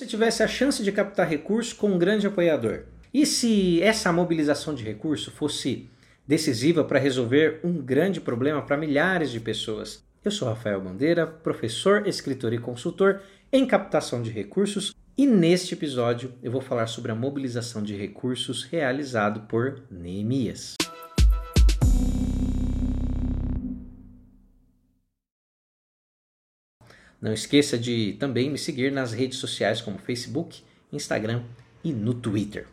Se tivesse a chance de captar recursos com um grande apoiador, e se essa mobilização de recurso fosse decisiva para resolver um grande problema para milhares de pessoas? Eu sou Rafael Bandeira, professor, escritor e consultor em captação de recursos, e neste episódio eu vou falar sobre a mobilização de recursos realizado por Neemias. Não esqueça de também me seguir nas redes sociais como Facebook, Instagram e no Twitter.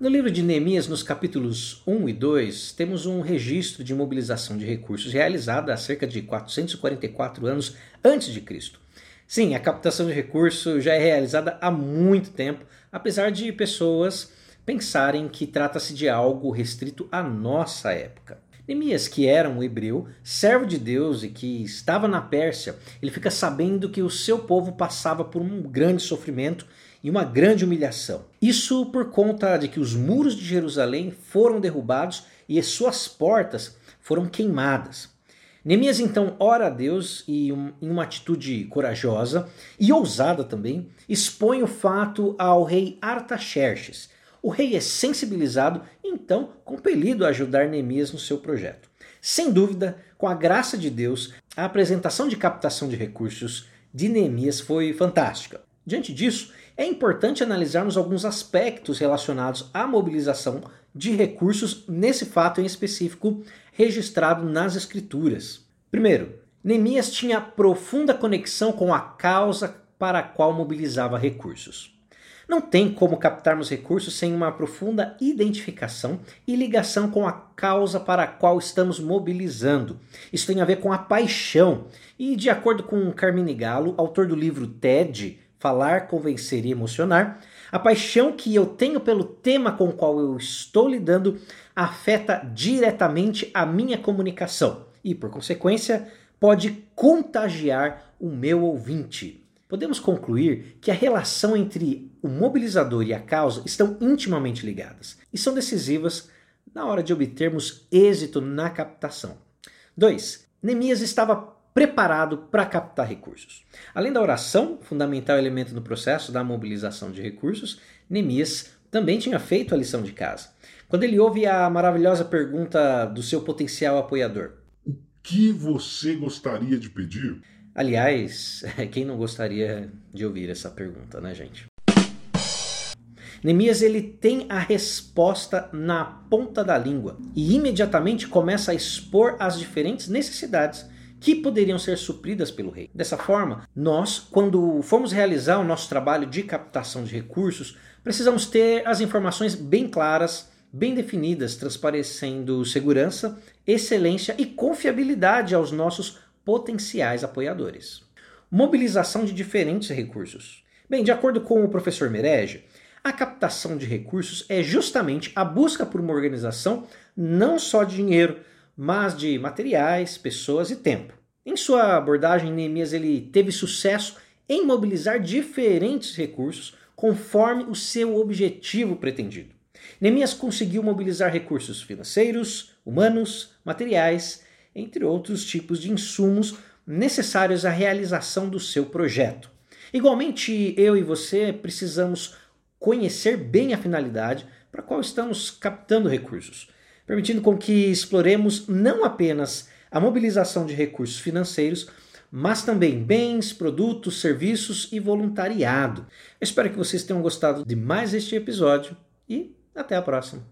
No livro de Neemias, nos capítulos 1 e 2, temos um registro de mobilização de recursos realizada há cerca de 444 anos antes de Cristo. Sim, a captação de recursos já é realizada há muito tempo, apesar de pessoas pensarem que trata-se de algo restrito à nossa época. Neemias, que era um hebreu, servo de Deus e que estava na Pérsia, ele fica sabendo que o seu povo passava por um grande sofrimento e uma grande humilhação. Isso por conta de que os muros de Jerusalém foram derrubados e as suas portas foram queimadas. Neemias então ora a Deus e, um, em uma atitude corajosa e ousada também, expõe o fato ao rei Artaxerxes, o rei é sensibilizado e então compelido a ajudar Neemias no seu projeto. Sem dúvida, com a graça de Deus, a apresentação de captação de recursos de Neemias foi fantástica. Diante disso, é importante analisarmos alguns aspectos relacionados à mobilização de recursos nesse fato em específico registrado nas Escrituras. Primeiro, Neemias tinha profunda conexão com a causa para a qual mobilizava recursos. Não tem como captarmos recursos sem uma profunda identificação e ligação com a causa para a qual estamos mobilizando. Isso tem a ver com a paixão. E de acordo com Carmine Galo, autor do livro TED, Falar, Convencer e Emocionar, a paixão que eu tenho pelo tema com o qual eu estou lidando afeta diretamente a minha comunicação e, por consequência, pode contagiar o meu ouvinte podemos concluir que a relação entre o mobilizador e a causa estão intimamente ligadas e são decisivas na hora de obtermos êxito na captação. 2. Neemias estava preparado para captar recursos. Além da oração, fundamental elemento no processo da mobilização de recursos, Neemias também tinha feito a lição de casa. Quando ele ouve a maravilhosa pergunta do seu potencial apoiador: O que você gostaria de pedir? Aliás, quem não gostaria de ouvir essa pergunta, né, gente? Neemias ele tem a resposta na ponta da língua e imediatamente começa a expor as diferentes necessidades que poderiam ser supridas pelo rei. Dessa forma, nós, quando formos realizar o nosso trabalho de captação de recursos, precisamos ter as informações bem claras, bem definidas, transparecendo segurança, excelência e confiabilidade aos nossos potenciais apoiadores. Mobilização de diferentes recursos. Bem, de acordo com o professor Merege, a captação de recursos é justamente a busca por uma organização não só de dinheiro, mas de materiais, pessoas e tempo. Em sua abordagem, Neemias ele teve sucesso em mobilizar diferentes recursos conforme o seu objetivo pretendido. Neemias conseguiu mobilizar recursos financeiros, humanos, materiais entre outros tipos de insumos necessários à realização do seu projeto. Igualmente, eu e você precisamos conhecer bem a finalidade para a qual estamos captando recursos, permitindo com que exploremos não apenas a mobilização de recursos financeiros, mas também bens, produtos, serviços e voluntariado. Eu espero que vocês tenham gostado de mais este episódio e até a próxima.